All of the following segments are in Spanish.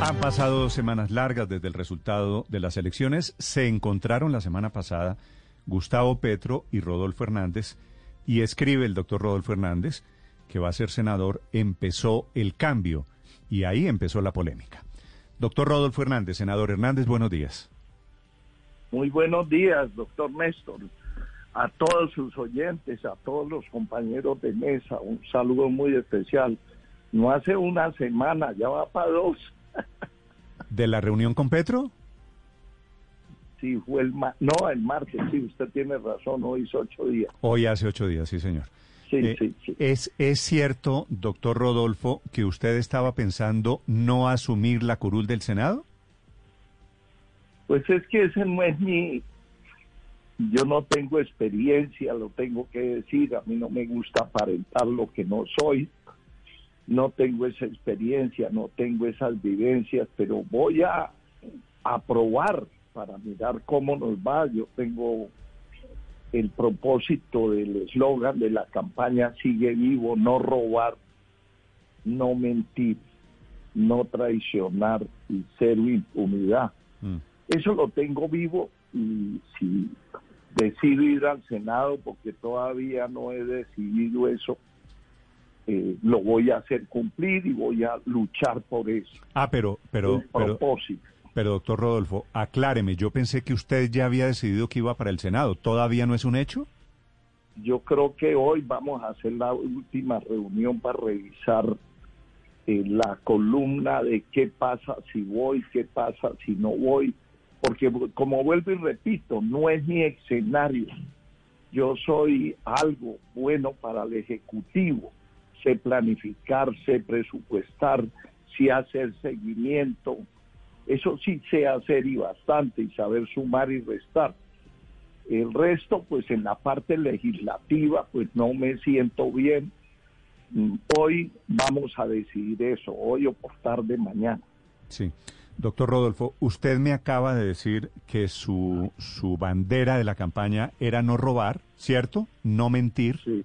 Han pasado semanas largas desde el resultado de las elecciones. Se encontraron la semana pasada Gustavo Petro y Rodolfo Hernández y escribe el doctor Rodolfo Hernández que va a ser senador. Empezó el cambio y ahí empezó la polémica. Doctor Rodolfo Hernández, senador Hernández, buenos días. Muy buenos días, doctor Néstor. A todos sus oyentes, a todos los compañeros de mesa, un saludo muy especial. No hace una semana, ya va para dos. ¿De la reunión con Petro? Sí, fue el ma no, el martes, sí, usted tiene razón, hoy hizo ocho días. Hoy hace ocho días, sí, señor. Sí, Eh, sí, sí. ¿es, ¿Es cierto, doctor Rodolfo, que usted estaba pensando no asumir la curul del Senado? Pues es que ese no es mi... Yo no tengo experiencia, lo tengo que decir, a mí no me gusta aparentar lo que no soy, no tengo esa experiencia, no tengo esas vivencias, pero voy a, a probar para mirar cómo nos va. Yo tengo el propósito del eslogan de la campaña Sigue vivo, no robar, no mentir, no traicionar y cero impunidad. Mm. Eso lo tengo vivo y si decido ir al Senado, porque todavía no he decidido eso, eh, lo voy a hacer cumplir y voy a luchar por eso. Ah, pero, pero, el pero, propósito. pero, doctor Rodolfo, acláreme, yo pensé que usted ya había decidido que iba para el Senado. ¿Todavía no es un hecho? Yo creo que hoy vamos a hacer la última reunión para revisar eh, la columna de qué pasa si voy, qué pasa si no voy, porque como vuelvo y repito, no es mi escenario. Yo soy algo bueno para el Ejecutivo, sé planificar, sé presupuestar, sé hacer seguimiento, eso sí sé hacer y bastante, y saber sumar y restar. El resto, pues en la parte legislativa, pues no me siento bien. Mm, Hoy vamos a decidir eso, hoy o por tarde mañana. Sí. Doctor Rodolfo, usted me acaba de decir que su, su bandera de la campaña era no robar, ¿cierto? No mentir, Sí.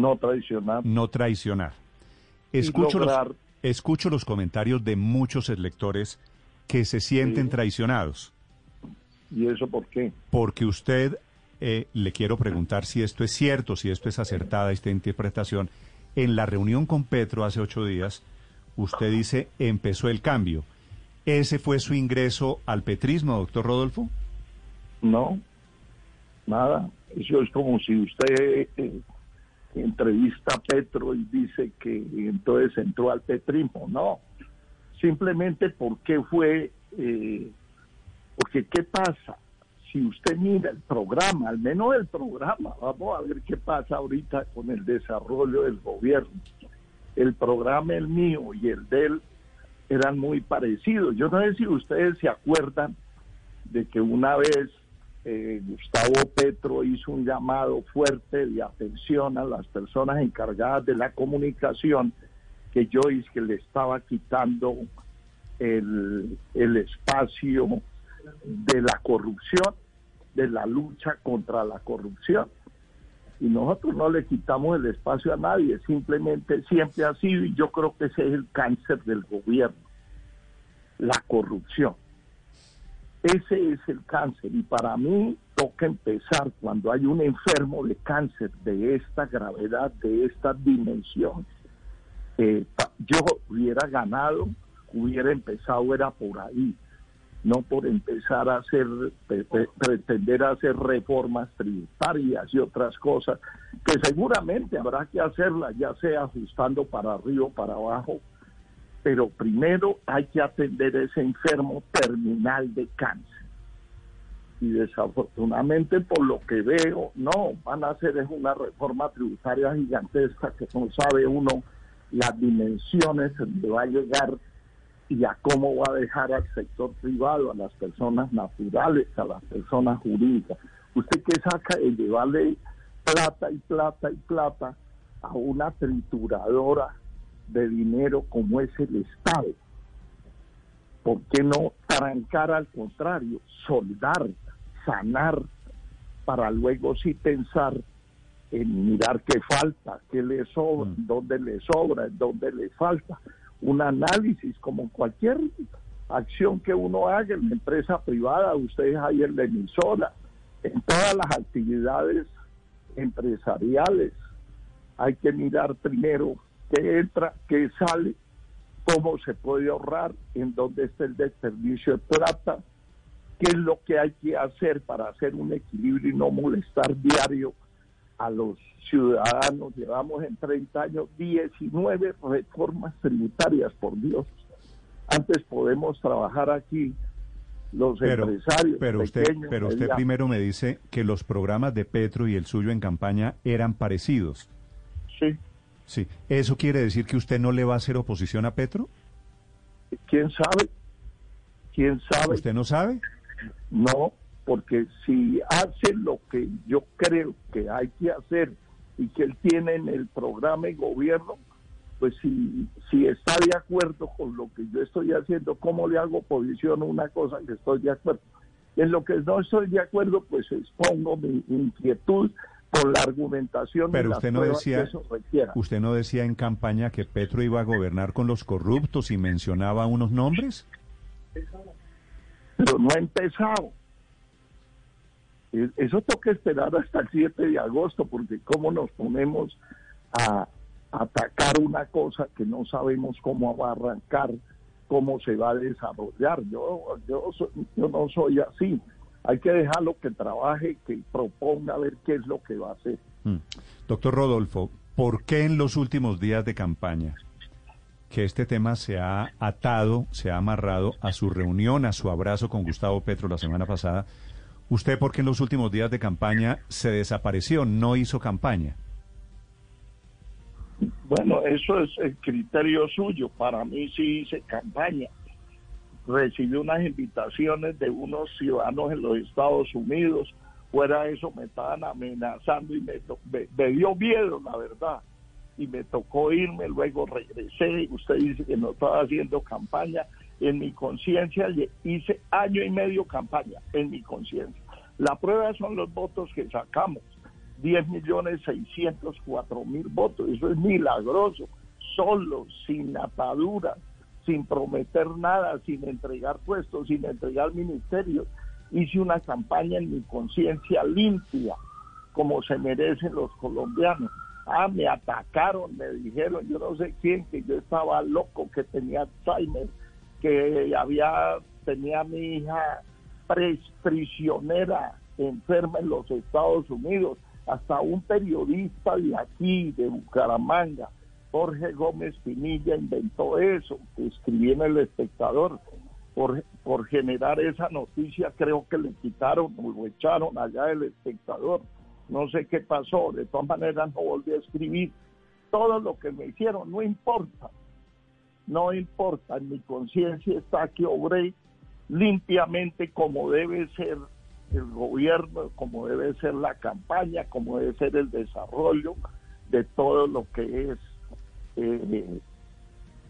No traicionar. no traicionar. Escucho los, escucho los comentarios de muchos electores que se sienten Sí. traicionados. ¿Y eso por qué? Porque usted, eh, le quiero preguntar si esto es cierto, si esto es acertada, esta interpretación. En la reunión con Petro hace ocho días, usted dice, empezó el cambio. ¿Ese fue su ingreso al petrismo, doctor Rodolfo? No, nada. Eso es como si usted eh, entrevista a Petro y dice que entonces entró al petrismo. No, simplemente porque fue, eh, porque ¿qué pasa? Si usted mira el programa, al menos el programa, vamos a ver qué pasa ahorita con el desarrollo del gobierno. El programa, el mío y el de él, eran muy parecidos. Yo no sé si ustedes se acuerdan de que una vez eh, Gustavo Petro hizo un llamado fuerte de atención a las personas encargadas de la comunicación que yo es que le estaba quitando el, el espacio de la corrupción, de la lucha contra la corrupción. Y nosotros no le quitamos el espacio a nadie, simplemente siempre ha sido, y yo creo que ese es el cáncer del gobierno, la corrupción. Ese es el cáncer y para mí toca empezar cuando hay un enfermo de cáncer de esta gravedad, de esta dimensión. Eh, yo hubiera ganado, hubiera empezado, era por ahí, no por empezar a hacer, pre- pre- pretender hacer reformas tributarias y otras cosas, que seguramente habrá que hacerlas, ya sea ajustando para arriba o para abajo, pero primero hay que atender ese enfermo terminal de cáncer. Y desafortunadamente por lo que veo, no, van a hacer es una reforma tributaria gigantesca que no sabe uno las dimensiones donde va a llegar y a cómo va a dejar al sector privado, a las personas naturales, a las personas jurídicas. ¿Usted qué saca de llevarle plata y plata y plata a una trituradora de dinero como es el Estado? ¿Por qué no trancar al contrario, soldar, sanar, para luego sí pensar en mirar qué falta, qué le sobra, mm. dónde le sobra, dónde le falta? Un análisis como cualquier acción que uno haga en la empresa privada, ustedes hay en la emisora, en todas las actividades empresariales, hay que mirar primero qué entra, qué sale, cómo se puede ahorrar, en dónde está el desperdicio de plata, qué es lo que hay que hacer para hacer un equilibrio y no molestar diario a los ciudadanos. Llevamos en 30 años 19 reformas tributarias, por Dios. Antes podemos trabajar aquí los empresarios. Pero usted, pero usted primero me dice que los programas de Petro y el suyo en campaña eran parecidos. Sí. Sí. ¿Eso quiere decir que usted no le va a hacer oposición a Petro? ¿Quién sabe? ¿Quién sabe? ¿Usted no sabe? No, porque si hace lo que yo creo que hay que hacer y que él tiene en el programa de gobierno, pues si, si está de acuerdo con lo que yo estoy haciendo, ¿cómo le hago oposición a una cosa que estoy de acuerdo? En lo que no estoy de acuerdo, pues expongo mi inquietud por la argumentación pero usted no decía usted no decía en campaña que Petro iba a gobernar con los corruptos y mencionaba unos nombres. Pero no ha empezado. Eso toca esperar hasta el 7 de agosto porque cómo nos ponemos a atacar una cosa que no sabemos cómo va a arrancar cómo se va a desarrollar yo yo, yo no soy así hay que dejarlo que trabaje, que proponga a ver qué es lo que va a hacer. Mm. Doctor Rodolfo, ¿por qué en los últimos días de campaña que este tema se ha atado, se ha amarrado a su reunión, a su abrazo con Gustavo Petro la semana pasada? ¿Usted por qué en los últimos días de campaña se desapareció, no hizo campaña? Bueno, eso es el criterio suyo. Para mí sí hice campaña recibí unas invitaciones de unos ciudadanos en los Estados Unidos. Fuera de eso me estaban amenazando y me, dio miedo, la verdad. Y me tocó irme, luego regresé. Usted dice que no estaba haciendo campaña. En mi conciencia hice año y medio campaña, en mi conciencia. La prueba son los votos que sacamos. 10 millones 604 mil votos. Eso es milagroso. Solo, sin ataduras sin prometer nada, sin entregar puestos, sin entregar ministerios. Hice una campaña en mi conciencia limpia, como se merecen los colombianos. Ah, me atacaron, me dijeron, yo no sé quién, que yo estaba loco, que tenía Alzheimer, que había, tenía a mi hija prisionera, enferma en los Estados Unidos, hasta un periodista de aquí, de Bucaramanga, Jorge Gómez Pinilla inventó eso, escribí en El Espectador. Por, por generar esa noticia, creo que le quitaron o lo echaron allá del espectador. No sé qué pasó, de todas maneras no volví a escribir. Todo lo que me hicieron, no importa, no importa, en mi conciencia está que obré limpiamente como debe ser el gobierno, como debe ser la campaña, como debe ser el desarrollo de todo lo que es eh,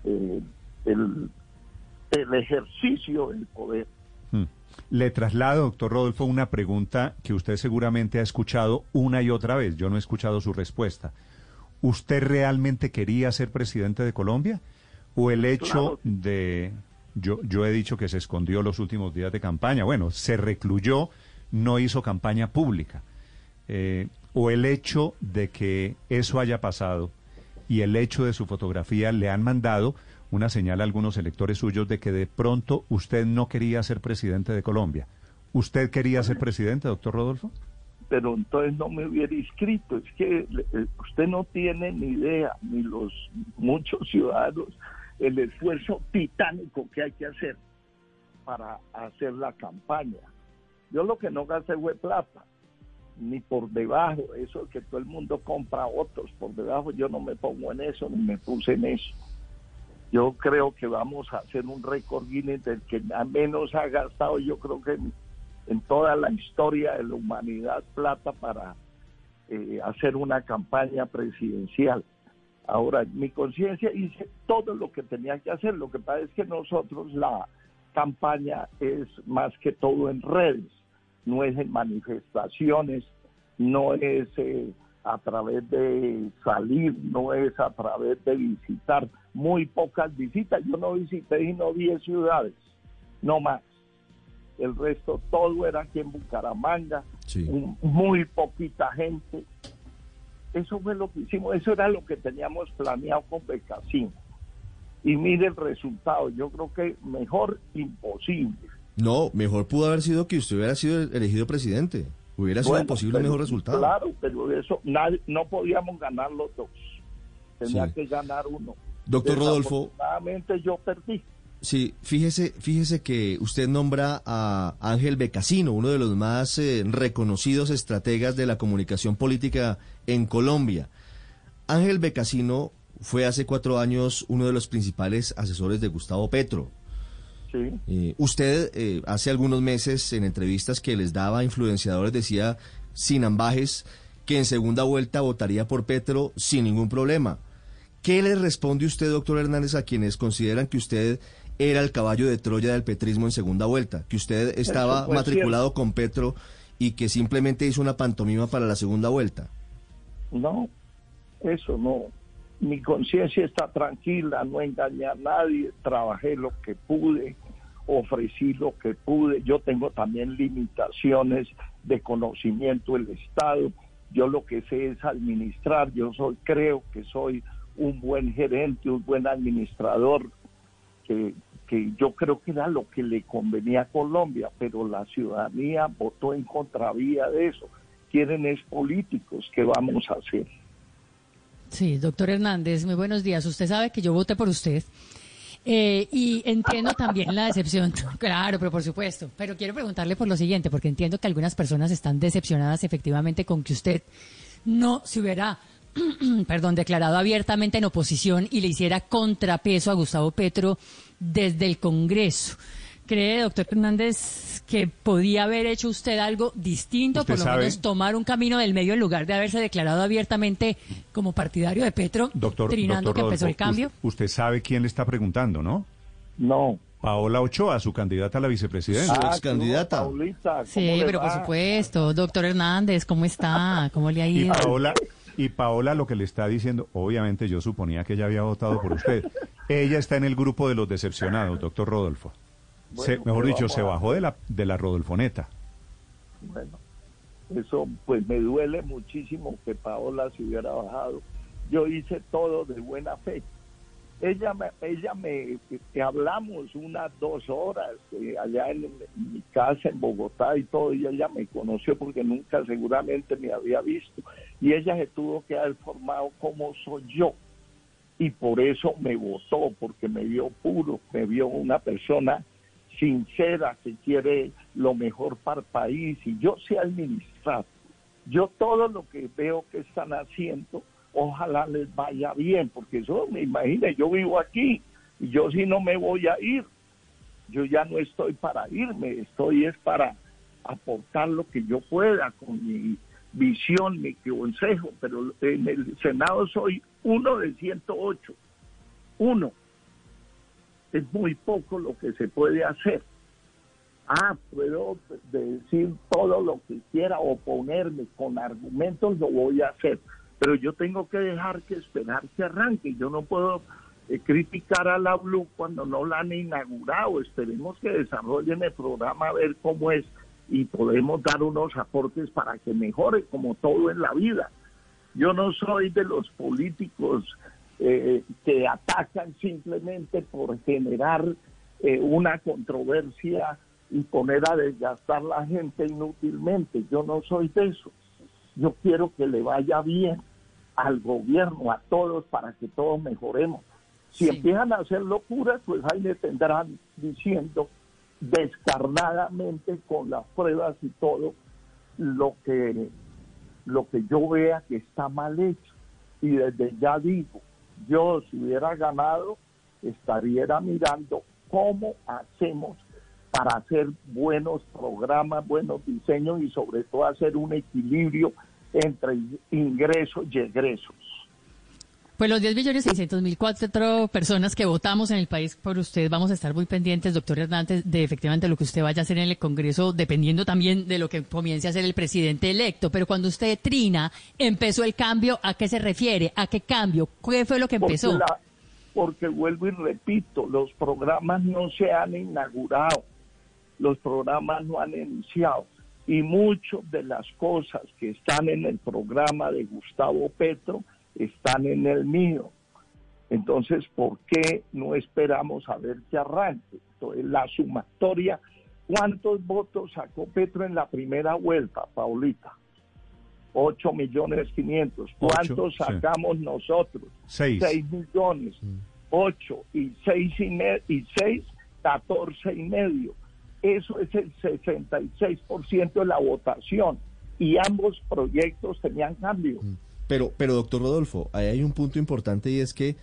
eh, el, ejercicio del poder. Hmm. Le traslado, doctor Rodolfo, una pregunta que usted seguramente ha escuchado una y otra vez. Yo no he escuchado su respuesta. ¿Usted realmente quería ser presidente de Colombia? ¿O el hecho de... Yo, yo he dicho que se escondió los últimos días de campaña. Bueno, se recluyó, no hizo campaña pública. Eh, ¿O el hecho de que eso haya pasado y el hecho de su fotografía le han mandado una señal a algunos electores suyos de que de pronto usted no quería ser presidente de Colombia. ¿Usted quería ser presidente, doctor Rodolfo? Pero entonces no me hubiera inscrito. Es que eh, usted no tiene ni idea, ni los muchos ciudadanos, el esfuerzo titánico que hay que hacer para hacer la campaña. Yo lo que no gasté fue plata ni por debajo, eso que todo el mundo compra otros por debajo, yo no me pongo en eso, ni me puse en eso. Yo creo que vamos a hacer un récord Guinness del que menos ha gastado, yo creo que en, toda la historia de la humanidad, plata para eh, hacer una campaña presidencial. Ahora, mi conciencia hice todo lo que tenía que hacer. Lo que pasa es que nosotros la campaña es más que todo en redes, no es en manifestaciones, no es eh, a través de salir, no es a través de visitar, muy pocas visitas. Yo no visité y no 10 ciudades, no más. El resto todo era aquí en Bucaramanga, muy poquita gente. Eso fue lo que hicimos, eso era lo que teníamos planeado con Becasín. Y mire el resultado, yo creo que mejor imposible. No, mejor pudo haber sido que usted hubiera sido elegido presidente. Hubiera sido posible un mejor resultado. Claro, pero eso no podíamos ganar los dos. Tenía que ganar uno. Doctor Rodolfo. yo perdí. Sí, fíjese, fíjese que usted nombra a Ángel Becasino, uno de los más eh, reconocidos estrategas de la comunicación política en Colombia. Ángel Becasino fue hace cuatro años uno de los principales asesores de Gustavo Petro. Sí. Eh, usted eh, hace algunos meses en entrevistas que les daba a influenciadores decía sin ambajes que en segunda vuelta votaría por Petro sin ningún problema. ¿Qué le responde usted, doctor Hernández, a quienes consideran que usted era el caballo de Troya del petrismo en segunda vuelta? Que usted estaba matriculado con Petro y que simplemente hizo una pantomima para la segunda vuelta. No, eso no. Mi conciencia está tranquila, no engañé a nadie, trabajé lo que pude, ofrecí lo que pude. Yo tengo también limitaciones de conocimiento del Estado. Yo lo que sé es administrar, yo soy, creo que soy un buen gerente, un buen administrador, que, que yo creo que era lo que le convenía a Colombia, pero la ciudadanía votó en contravía de eso. Quieren es políticos, ¿qué vamos a hacer? Sí, doctor Hernández, muy buenos días. Usted sabe que yo voté por usted. Eh, y entiendo también la decepción, claro, pero por supuesto. Pero quiero preguntarle por lo siguiente, porque entiendo que algunas personas están decepcionadas efectivamente con que usted no se hubiera perdón, declarado abiertamente en oposición y le hiciera contrapeso a Gustavo Petro desde el Congreso. ¿Cree, doctor Hernández, que podía haber hecho usted algo distinto, por lo menos tomar un camino del medio en lugar de haberse declarado abiertamente como partidario de Petro, doctor, trinando que empezó el cambio? Usted sabe quién le está preguntando, ¿no? No. Paola Ochoa, su candidata a la vicepresidencia. Su ex candidata. sí, pero por supuesto. Doctor Hernández, ¿cómo está? ¿Cómo le ha ido? Y Paola, y Paola lo que le está diciendo, obviamente yo suponía que ella había votado por usted. Ella está en el grupo de los decepcionados, doctor Rodolfo. Mejor dicho, se bajó de la, de la Rodolfoneta. Bueno, eso pues me duele muchísimo que Paola se hubiera bajado. Yo hice todo de buena fe ella me, ella me, hablamos unas dos horas eh, allá en, mi casa en Bogotá y todo, y ella me conoció porque nunca seguramente me había visto, y ella se tuvo que haber formado como soy yo, y por eso me votó, porque me vio puro, me vio una persona sincera que quiere lo mejor para el país, y yo sé administrar. Yo todo lo que veo que están haciendo, ojalá les vaya bien, porque eso me imagino, yo vivo aquí y yo si no me voy a ir, yo ya no estoy para irme, estoy es para aportar lo que yo pueda con mi visión, mi consejo, pero en el Senado soy uno de 108, uno. Es muy poco lo que se puede hacer. Ah, puedo decir todo lo que quiera, oponerme con argumentos, lo voy a hacer pero yo tengo que dejar que esperar que arranque. Yo no puedo eh, criticar a la Blue cuando no la han inaugurado. Esperemos que desarrollen el programa a ver cómo es y podemos dar unos aportes para que mejore como todo en la vida. Yo no soy de los políticos eh, que atacan simplemente por generar eh, una controversia y poner a desgastar la gente inútilmente. Yo no soy de eso. Yo quiero que le vaya bien al gobierno, a todos, para que todos mejoremos. Si empiezan a hacer locuras, pues ahí le tendrán diciendo descarnadamente con las pruebas y todo lo que lo que yo vea que está mal hecho. Y desde ya digo, yo si hubiera ganado, estaría mirando cómo hacemos para hacer buenos programas, buenos diseños y sobre todo hacer un equilibrio entre ingresos y egresos. Pues los 10 millones 600 mil cuatro personas que votamos en el país por usted, vamos a estar muy pendientes, doctor Hernández, de efectivamente lo que usted vaya a hacer en el Congreso, dependiendo también de lo que comience a hacer el presidente electo. Pero cuando usted trina, empezó el cambio, ¿a qué se refiere? ¿A qué cambio? ¿Qué fue lo que empezó? Porque, porque vuelvo y repito, los programas no se han inaugurado, los programas no han iniciado y muchas de las cosas que están en el programa de Gustavo Petro están en el mío. Entonces, ¿por qué no esperamos a ver que arranque? Entonces, la sumatoria, ¿cuántos votos sacó Petro en la primera vuelta, Paulita? 8 millones 500. ¿Cuántos sacamos nosotros? 6. 6 millones. 8 mm. y 6 y, y 6, 14 y medio. Eso es el 66% de la votación. Y ambos proyectos tenían cambio. Mm. Pero, pero doctor Rodolfo, ahí hay un punto importante y es que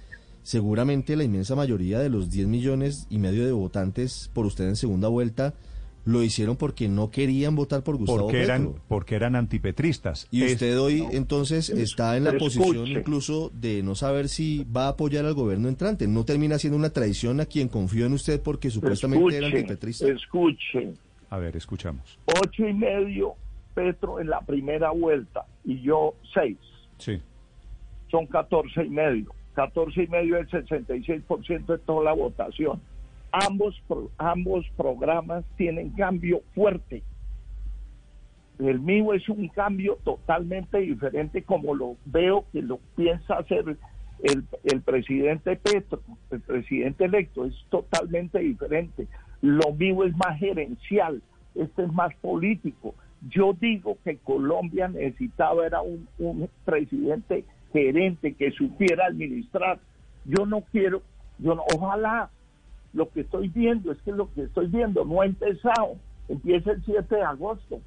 seguramente la inmensa mayoría de los 10 millones y medio de votantes por usted en segunda vuelta lo hicieron porque no querían votar por Gustavo porque Petro. Eran, porque eran antipetristas. Y usted hoy entonces está en la posición incluso de no saber si va a apoyar al gobierno entrante. ¿No termina siendo una traición a quien confió en usted porque supuestamente era antipetrista? Escuche. A ver, escuchamos. Ocho y medio Petro en la primera vuelta y yo seis. Sí. Son 14 y medio. 14 y medio es el 66% de toda la votación. Ambos, ambos programas tienen cambio fuerte. El mío es un cambio totalmente diferente como lo veo que lo piensa hacer el, el presidente Petro, el presidente electo, es totalmente diferente. Lo mío es más gerencial, este es más político yo digo que Colombia necesitaba era un, presidente gerente que supiera administrar. Yo no quiero, yo no, ojalá lo que estoy viendo es que lo que estoy viendo no ha empezado, empieza el 7 de agosto.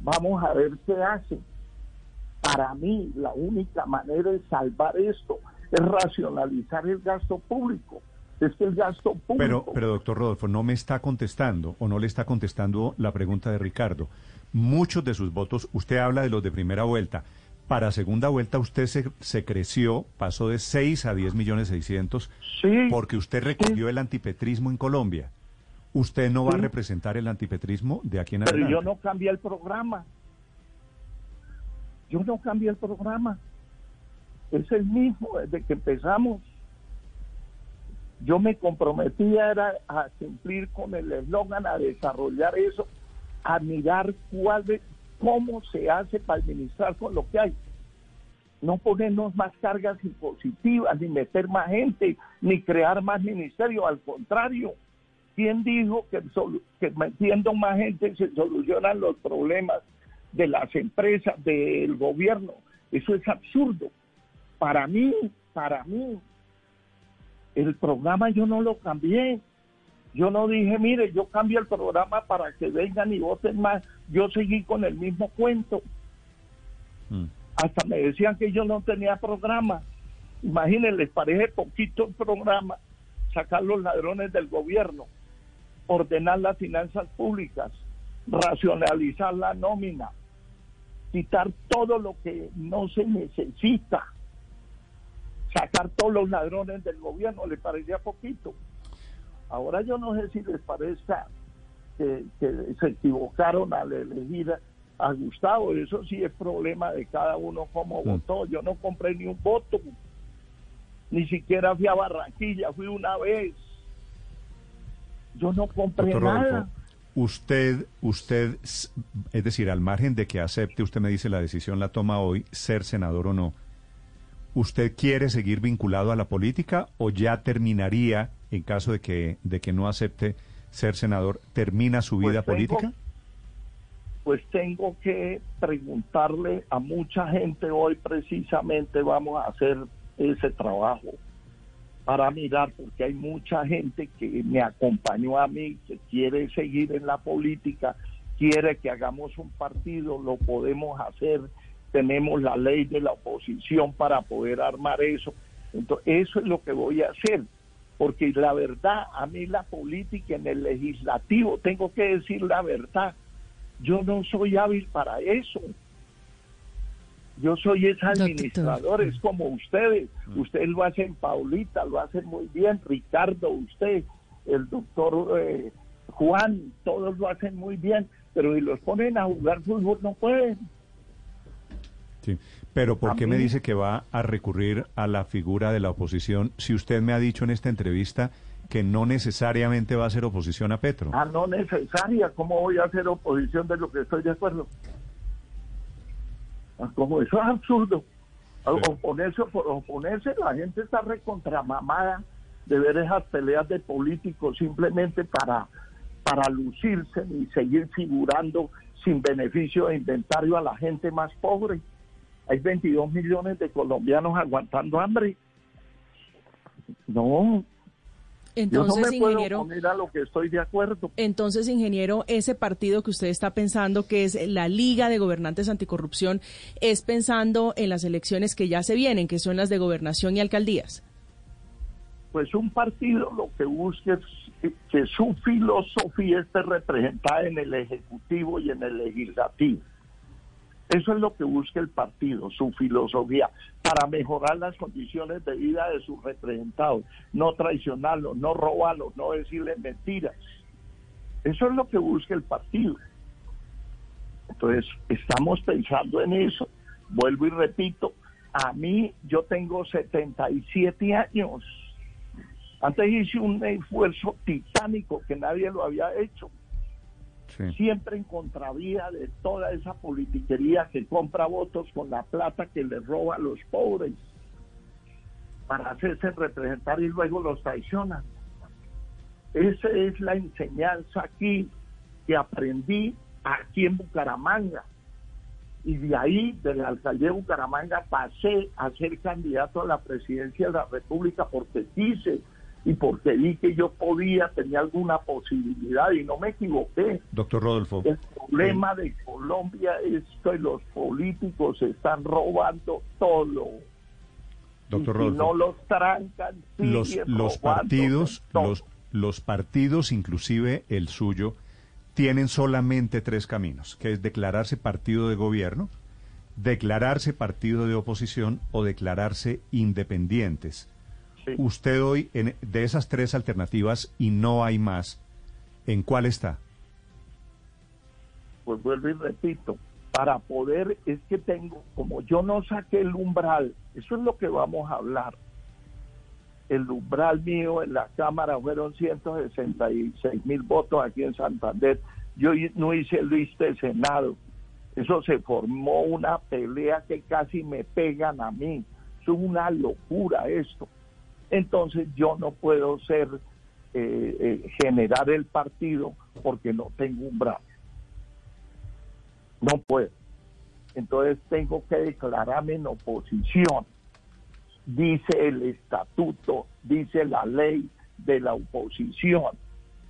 Vamos a ver qué hace. Para mí, la única manera de salvar esto es racionalizar el gasto público. Es que el gasto público. Pero, pero doctor Rodolfo, no me está contestando o no le está contestando la pregunta de Ricardo muchos de sus votos, usted habla de los de primera vuelta, para segunda vuelta usted se, se creció, pasó de 6 a 10 millones 600, porque usted recogió el antipetrismo en Colombia. ¿Usted no va a representar el antipetrismo de aquí en adelante? Pero yo no cambié el programa. Yo no cambié el programa. Es el mismo desde que empezamos. Yo me comprometía era a cumplir con el eslogan, a desarrollar eso a mirar cuál cómo se hace para administrar con lo que hay. No ponernos más cargas impositivas, ni meter más gente, ni crear más ministerios. Al contrario, ¿quién dijo que, que metiendo más gente se solucionan los problemas de las empresas, del gobierno? Eso es absurdo. Para mí, para mí, el programa yo no lo cambié. Yo no dije, mire, yo cambio el programa para que vengan y voten más. Yo seguí con el mismo cuento. Mm. Hasta me decían que yo no tenía programa. Imagínense, les parece poquito el programa, sacar los ladrones del gobierno, ordenar las finanzas públicas, racionalizar la nómina, quitar todo lo que no se necesita, sacar todos los ladrones del gobierno, le parecía poquito. Ahora yo no sé si les parezca que, se equivocaron al elegir a Gustavo, eso sí es problema de cada uno como mm. votó. Yo no compré ni un voto, ni siquiera fui a Barranquilla, fui una vez. Yo no compré nada. usted, usted, es decir, al margen de que acepte, usted me dice la decisión la toma hoy, ser senador o no. ¿Usted quiere seguir vinculado a la política o ya terminaría en caso de que, de que no acepte ser senador, termina su vida pues política? Pues tengo que preguntarle a mucha gente hoy precisamente vamos a hacer ese trabajo para mirar, porque hay mucha gente que me acompañó a mí, que quiere seguir en la política, quiere que hagamos un partido, lo podemos hacer, tenemos la ley de la oposición para poder armar eso. Entonces, eso es lo que voy a hacer porque la verdad, a mí la política en el legislativo, tengo que decir la verdad, yo no soy hábil para eso. Yo soy ese administrador, es como ustedes. Ustedes lo hacen, Paulita, lo hacen muy bien, Ricardo, usted, el doctor eh, Juan, todos lo hacen muy bien, pero si los ponen a jugar fútbol no pueden. Sí, pero ¿por qué me dice que va a recurrir a la figura de la oposición si usted me ha dicho en esta entrevista que no necesariamente va a ser oposición a Petro? Ah, no necesaria. ¿Cómo voy a hacer oposición de lo que estoy de acuerdo? Ah, como eso es absurdo. Oponerse por oponerse, la gente está recontramamada de ver esas peleas de políticos simplemente para, para lucirse y seguir figurando sin beneficio de inventario a la gente más pobre. Hay 22 millones de colombianos aguantando hambre. No, entonces, Yo no me ingeniero, puedo a lo que estoy de acuerdo. Entonces, ingeniero, ese partido que usted está pensando, que es la Liga de Gobernantes Anticorrupción, es pensando en las elecciones que ya se vienen, que son las de gobernación y alcaldías. Pues un partido lo que busca es que su filosofía esté representada en el Ejecutivo y en el Legislativo. Eso es lo que busca el partido, su filosofía, para mejorar las condiciones de vida de sus representados, no traicionarlos, no robarlos, no decirles mentiras. Eso es lo que busca el partido. Entonces, estamos pensando en eso. Vuelvo y repito, a mí yo tengo 77 años. Antes hice un esfuerzo titánico que nadie lo había hecho siempre en contravía de toda esa politiquería que compra votos con la plata que le roba a los pobres para hacerse representar y luego los traicionan. Esa es la enseñanza aquí que aprendí aquí en Bucaramanga. Y de ahí, de la alcaldía de Bucaramanga, pasé a ser candidato a la presidencia de la República porque quise y porque vi que yo podía, tenía alguna posibilidad y no me equivoqué. Doctor Rodolfo. El problema de Colombia es que los políticos están robando todo. Doctor y Rodolfo. no los trancan. Los, los partidos, los, los partidos, inclusive el suyo, tienen solamente tres caminos, que es declararse partido de gobierno, declararse partido de oposición o declararse independientes. Usted hoy, en, de esas tres alternativas y no hay más, ¿en cuál está? Pues vuelvo y repito, para poder, es que tengo, como yo no saqué el umbral, eso es lo que vamos a hablar. El umbral mío en la Cámara fueron 166 mil votos aquí en Santander. Yo no hice el lista de Senado. Eso se formó una pelea que casi me pegan a mí. Es una locura esto entonces yo no puedo ser, eh, eh, generar el partido porque no tengo un brazo. No puedo. Entonces tengo que declararme en oposición. Dice el estatuto, dice la ley de la oposición.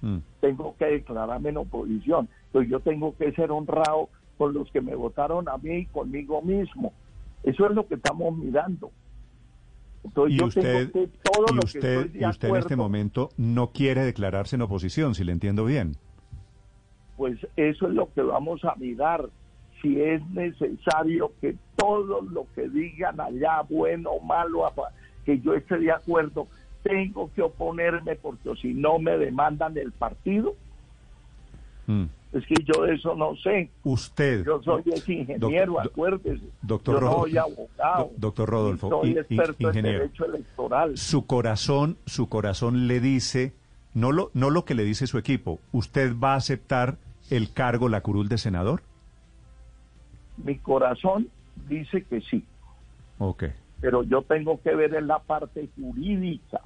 Mm. Tengo que declararme en oposición. Entonces yo tengo que ser honrado con los que me votaron a mí y conmigo mismo. Eso es lo que estamos mirando y usted, y usted, y usted en este momento no quiere declararse en oposición, si le entiendo bien. Pues eso es lo que vamos a mirar. Si es necesario que todo lo que digan allá, bueno o malo, que yo esté de acuerdo, tengo que oponerme porque si no me demandan el partido. Mm. Es que yo eso no sé. Usted. Yo soy ingeniero, acuérdese. Doctor yo soy abogado. doctor Rodolfo. Soy experto en derecho electoral. Su corazón, su corazón le dice, no lo, no lo que le dice su equipo, ¿usted va a aceptar el cargo, la curul de senador? Mi corazón dice que sí. Ok. Pero yo tengo que ver en la parte jurídica,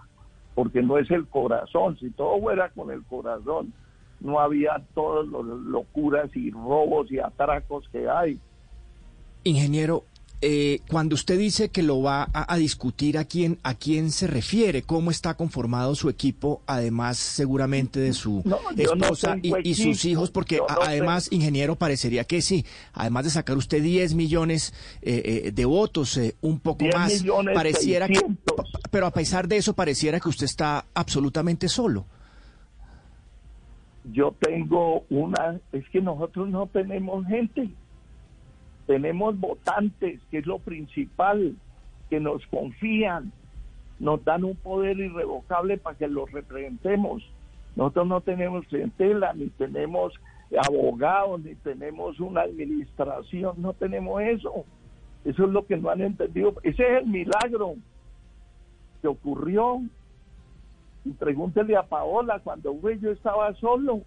porque no es el corazón. Si todo fuera con el corazón, no había todas las locuras y robos y atracos que hay. Ingeniero, eh, cuando usted dice que lo va a, discutir, ¿a quién, ¿a quién se refiere? ¿Cómo está conformado su equipo, además seguramente de su esposa y, sus hijos? Porque además, ingeniero, parecería que sí, además de sacar usted 10 millones eh, eh, de votos, un poco más, pareciera que, pero a pesar de eso pareciera que usted está absolutamente solo. Yo tengo una, es que nosotros no tenemos gente, tenemos votantes, que es lo principal, que nos confían, nos dan un poder irrevocable para que los representemos. Nosotros no tenemos clientela, ni tenemos abogados, ni tenemos una administración, no tenemos eso. Eso es lo que no han entendido. Ese es el milagro que ocurrió. Y pregúntele a Paola, cuando yo estaba solo.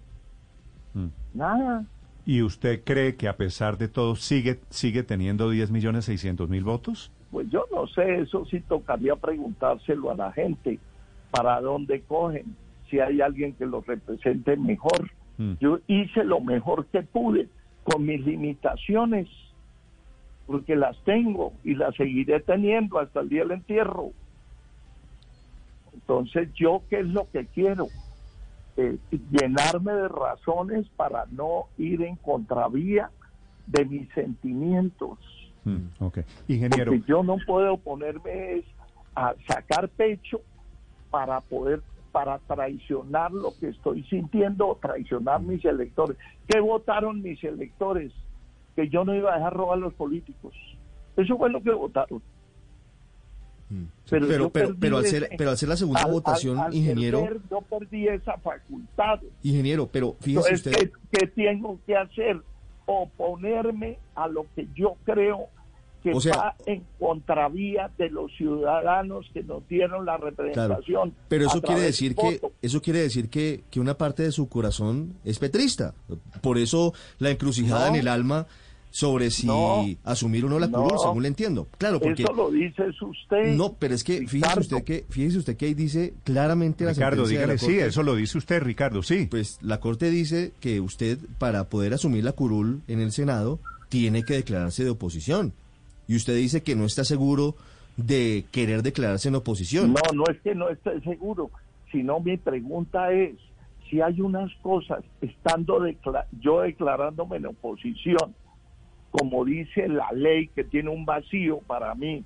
Mm. Nada. ¿Y usted cree que a pesar de todo sigue sigue teniendo 10 millones 600 mil votos? Pues yo no sé, eso sí tocaría preguntárselo a la gente, para dónde cogen, si hay alguien que lo represente mejor. Mm. Yo hice lo mejor que pude con mis limitaciones, porque las tengo y las seguiré teniendo hasta el día del entierro. Entonces, ¿yo qué es lo que quiero? Eh, llenarme de razones para no ir en contravía de mis sentimientos. Mm, Ingeniero. Porque yo no puedo ponerme a sacar pecho para poder para traicionar lo que estoy sintiendo o traicionar mis electores. ¿Qué votaron mis electores? Que yo no iba a dejar robar a los políticos. Eso fue lo que votaron. Mm. Pero, pero, pero, hacer, pero hacer la segunda votación, ingeniero. yo perdí esa facultad. Ingeniero, pero fíjese usted. ¿qué, ¿qué, tengo que hacer? Oponerme a lo que yo creo que va en contravía de los ciudadanos que nos dieron la representación. pero eso quiere decir que eso quiere decir que, que una parte de su corazón es petrista. Por eso la encrucijada en el alma sobre si asumir o no la curul, según le entiendo. Claro, porque eso lo dice usted. No, pero es que fíjese usted que fíjese usted que ahí dice claramente Ricardo, la dígale sí, eso lo dice usted, Ricardo, sí. Pues la Corte dice que usted para poder asumir la curul en el Senado tiene que declararse de oposición. Y usted dice que no está seguro de querer declararse en oposición. No, no es que no esté seguro, sino mi pregunta es si hay unas cosas estando yo declarándome en oposición como dice la ley que tiene un vacío para mí,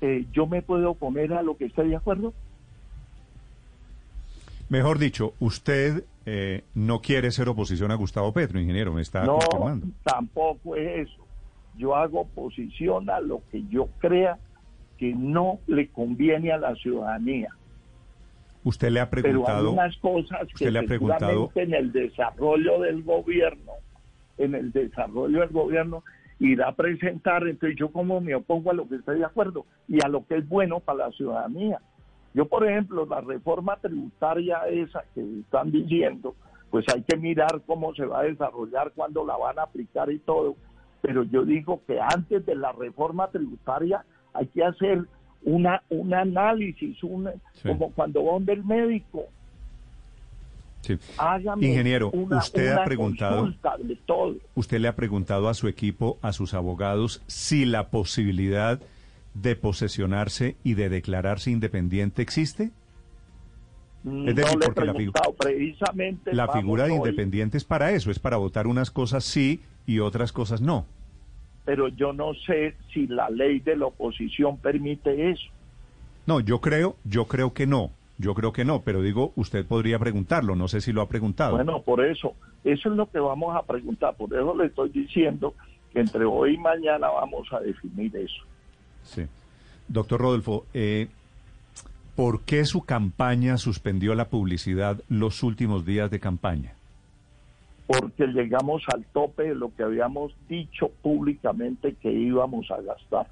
eh, yo me puedo oponer a lo que esté de acuerdo. Mejor dicho, usted eh, no quiere ser oposición a Gustavo Petro, ingeniero, me está no, tampoco es eso. Yo hago oposición a lo que yo crea que no le conviene a la ciudadanía. Usted le ha preguntado. Pero hay unas cosas que le ha preguntado en el desarrollo del gobierno en el desarrollo del gobierno irá a presentar, entonces yo como me opongo a lo que estoy de acuerdo y a lo que es bueno para la ciudadanía. Yo, por ejemplo, la reforma tributaria esa que están diciendo, pues hay que mirar cómo se va a desarrollar, cuándo la van a aplicar y todo. Pero yo digo que antes de la reforma tributaria hay que hacer una un análisis, un, como cuando va donde el médico, Ingeniero, usted ha preguntado, usted le ha preguntado a su equipo, a sus abogados, si la posibilidad de posesionarse y de declararse independiente existe. Es decir, porque la, precisamente la figura de independiente es para eso, es para votar unas cosas sí y otras cosas no. Pero yo no sé si la ley de la oposición permite eso. No, yo creo, yo creo que no. Yo creo que no, pero digo, usted podría preguntarlo, no sé si lo ha preguntado. Bueno, por eso, eso es lo que vamos a preguntar, por eso le estoy diciendo que entre hoy y mañana vamos a definir eso. Sí. Doctor Rodolfo, eh, ¿por qué su campaña suspendió la publicidad los últimos días de campaña? Porque llegamos al tope de lo que habíamos dicho públicamente que íbamos a gastar.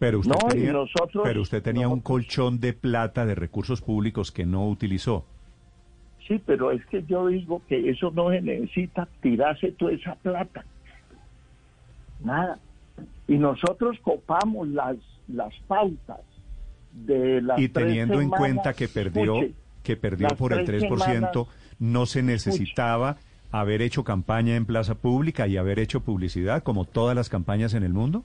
Pero usted tenía, pero usted tenía un colchón de plata de recursos públicos que no utilizó. Sí, pero es que yo digo que eso no se necesita tirarse toda esa plata. Nada. Y nosotros copamos las, las pautas de las Y teniendo en cuenta que perdió, que perdió por el 3%, no se necesitaba haber hecho campaña en plaza pública y haber hecho publicidad como todas las campañas en el mundo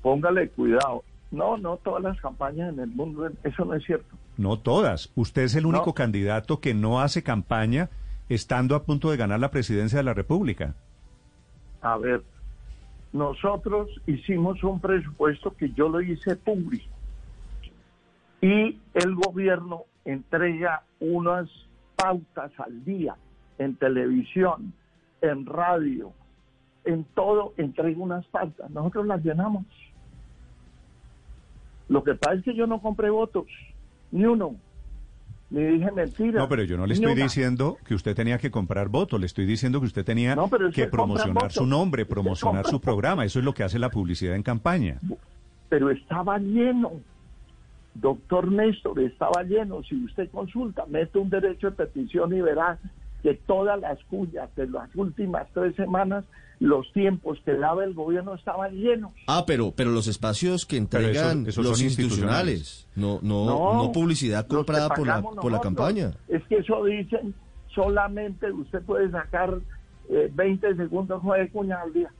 póngale cuidado. No, no todas las campañas en el mundo, eso no es cierto. No todas. Usted es el único candidato que no hace campaña estando a punto de ganar la presidencia de la República. A ver, nosotros hicimos un presupuesto que yo lo hice público. Y el gobierno entrega unas pautas al día en televisión, en radio, en todo, entrega unas pautas. Nosotros las llenamos. Lo que pasa es que yo no compré votos, ni uno. Ni dije mentira. No, pero yo no le estoy diciendo que usted tenía que comprar votos, le estoy diciendo que usted tenía que promocionar su nombre, promocionar su programa. Eso es lo que hace la publicidad en campaña. Pero estaba lleno. Doctor Néstor, estaba lleno. Si usted consulta, mete un derecho de petición y verá que todas las cuyas de las últimas tres semanas, los tiempos que daba el gobierno estaban llenos. Ah, pero pero los espacios que entregan los institucionales, no, no, no, publicidad comprada por la, por la campaña. Es que eso dicen, solamente usted puede sacar 20 eh, segundos nueve cuñas al día.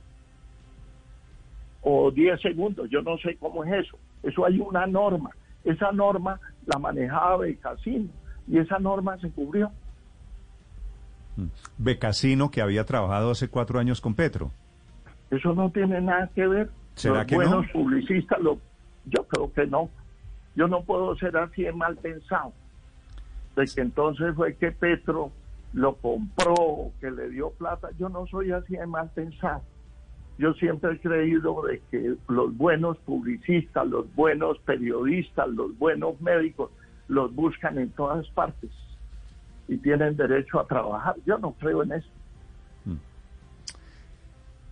O 10 segundos, yo no sé cómo es eso. Eso hay una norma. Esa norma la manejaba el casino y esa norma se cubrió. Becasino que había trabajado hace cuatro años con Petro. Eso no tiene nada que ver. ¿Será Los que buenos no? publicistas, lo, yo creo que no. Yo no puedo ser así de mal pensado. De que entonces fue que Petro lo compró, que le dio plata. Yo no soy así de mal pensado. Yo siempre he creído de que los buenos publicistas, los buenos periodistas, los buenos médicos, los buscan en todas partes y tienen derecho a trabajar. Yo no creo en eso.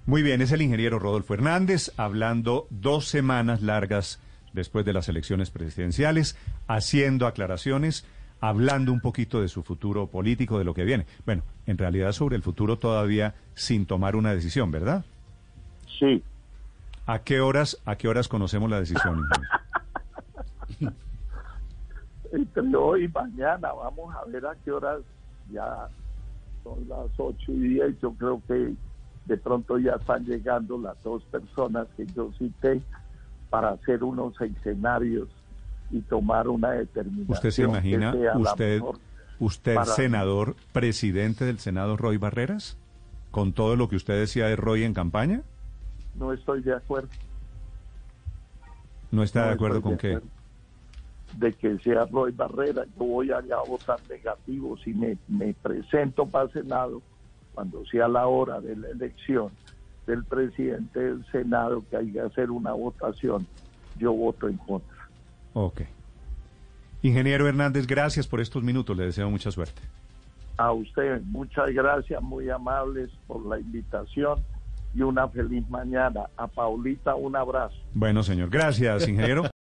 Muy bien, es el ingeniero Rodolfo Hernández hablando dos semanas largas después de las elecciones presidenciales, haciendo aclaraciones, hablando un poquito de su futuro político, de lo que viene. Bueno, en realidad sobre el futuro todavía sin tomar una decisión, ¿verdad? Sí. ¿A qué horas, a qué horas conocemos la decisión, ingeniero? entre hoy y mañana. Vamos a ver a qué horas ya son las ocho y diez. Yo creo que de pronto ya están llegando las dos personas que yo cité para hacer unos escenarios y tomar una determinación. ¿Usted se imagina, usted, usted senador, presidente del Senado, Roy Barreras, con todo lo que usted decía de Roy en campaña? No estoy de acuerdo. ¿No está de acuerdo con qué? De que sea Roy Barrera, yo voy allá a votar negativo si me, me presento para el Senado cuando sea la hora de la elección del presidente del Senado que hay que hacer una votación, yo voto en contra. Ok. Ingeniero Hernández, gracias por estos minutos, le deseo mucha suerte. A usted, muchas gracias, muy amables por la invitación y una feliz mañana. A Paulita, un abrazo. Bueno, señor, gracias, ingeniero.